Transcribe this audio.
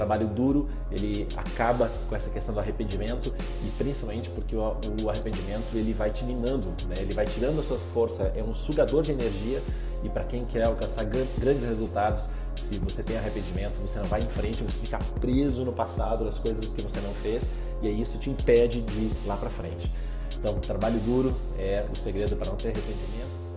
trabalho duro ele acaba com essa questão do arrependimento e principalmente porque o, o arrependimento ele vai te minando, né? ele vai tirando a sua força, é um sugador de energia e para quem quer alcançar grandes resultados, se você tem arrependimento, você não vai em frente, você fica preso no passado, nas coisas que você não fez e aí isso te impede de ir lá para frente. Então, trabalho duro é o segredo para não ter arrependimento.